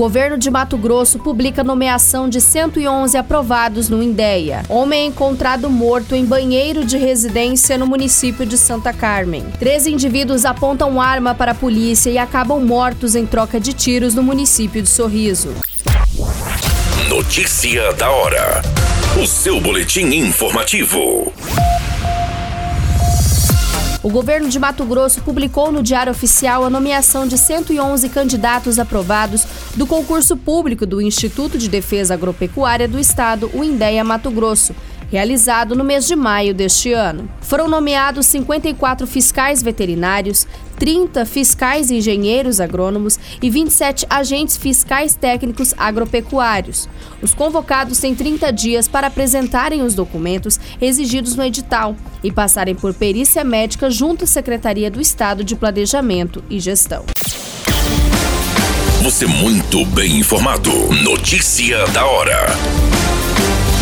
Governo de Mato Grosso publica nomeação de 111 aprovados no INDEA. Homem é encontrado morto em banheiro de residência no município de Santa Carmen. Três indivíduos apontam arma para a polícia e acabam mortos em troca de tiros no município de Sorriso. Notícia da hora. O seu boletim informativo. O governo de Mato Grosso publicou no Diário Oficial a nomeação de 111 candidatos aprovados do concurso público do Instituto de Defesa Agropecuária do Estado, o INDEA Mato Grosso, realizado no mês de maio deste ano. Foram nomeados 54 fiscais veterinários, 30 fiscais engenheiros agrônomos e 27 agentes fiscais técnicos agropecuários. Os convocados têm 30 dias para apresentarem os documentos exigidos no edital e passarem por perícia médica junto à Secretaria do Estado de Planejamento e Gestão. Você muito bem informado. Notícia da hora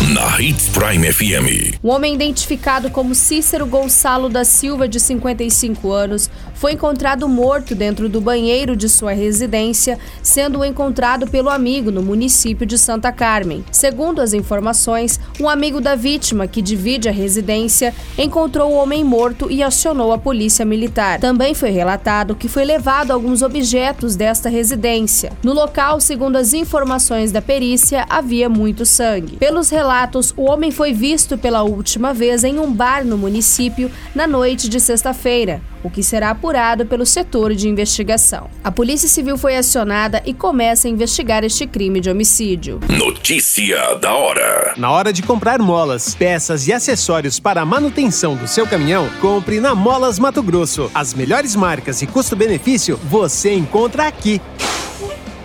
na Hits Prime FM. Um homem identificado como Cícero Gonçalo da Silva, de 55 anos, foi encontrado morto dentro do banheiro de sua residência, sendo encontrado pelo amigo no município de Santa Carmen. Segundo as informações, um amigo da vítima, que divide a residência, encontrou o homem morto e acionou a polícia militar. Também foi relatado que foi levado alguns objetos desta residência. No local, segundo as informações da perícia, havia muito sangue. Pelos relatos o homem foi visto pela última vez em um bar no município na noite de sexta-feira, o que será apurado pelo setor de investigação. A Polícia Civil foi acionada e começa a investigar este crime de homicídio. Notícia da hora. Na hora de comprar molas, peças e acessórios para a manutenção do seu caminhão, compre na Molas Mato Grosso. As melhores marcas e custo-benefício você encontra aqui.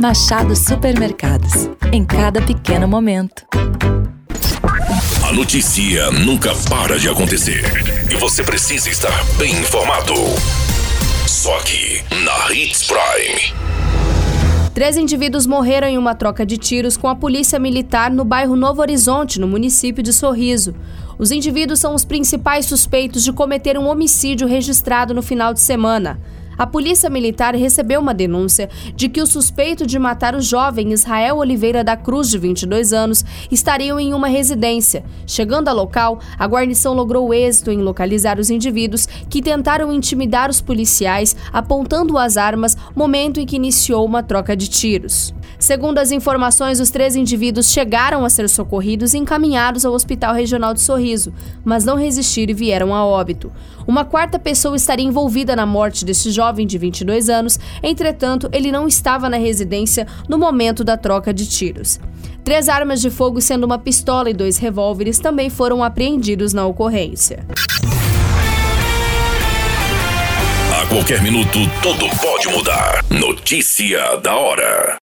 Machado Supermercados. Em cada pequeno momento. A notícia nunca para de acontecer. E você precisa estar bem informado. Só aqui, na Hits Prime. Três indivíduos morreram em uma troca de tiros com a polícia militar no bairro Novo Horizonte, no município de Sorriso. Os indivíduos são os principais suspeitos de cometer um homicídio registrado no final de semana a Polícia Militar recebeu uma denúncia de que o suspeito de matar o jovem Israel Oliveira da Cruz, de 22 anos, estariam em uma residência. Chegando ao local, a guarnição logrou êxito em localizar os indivíduos que tentaram intimidar os policiais, apontando as armas, momento em que iniciou uma troca de tiros. Segundo as informações, os três indivíduos chegaram a ser socorridos e encaminhados ao Hospital Regional de Sorriso, mas não resistiram e vieram a óbito. Uma quarta pessoa estaria envolvida na morte deste jovem de 22 anos, entretanto, ele não estava na residência no momento da troca de tiros. Três armas de fogo, sendo uma pistola e dois revólveres, também foram apreendidos na ocorrência. A qualquer minuto, tudo pode mudar. Notícia da hora.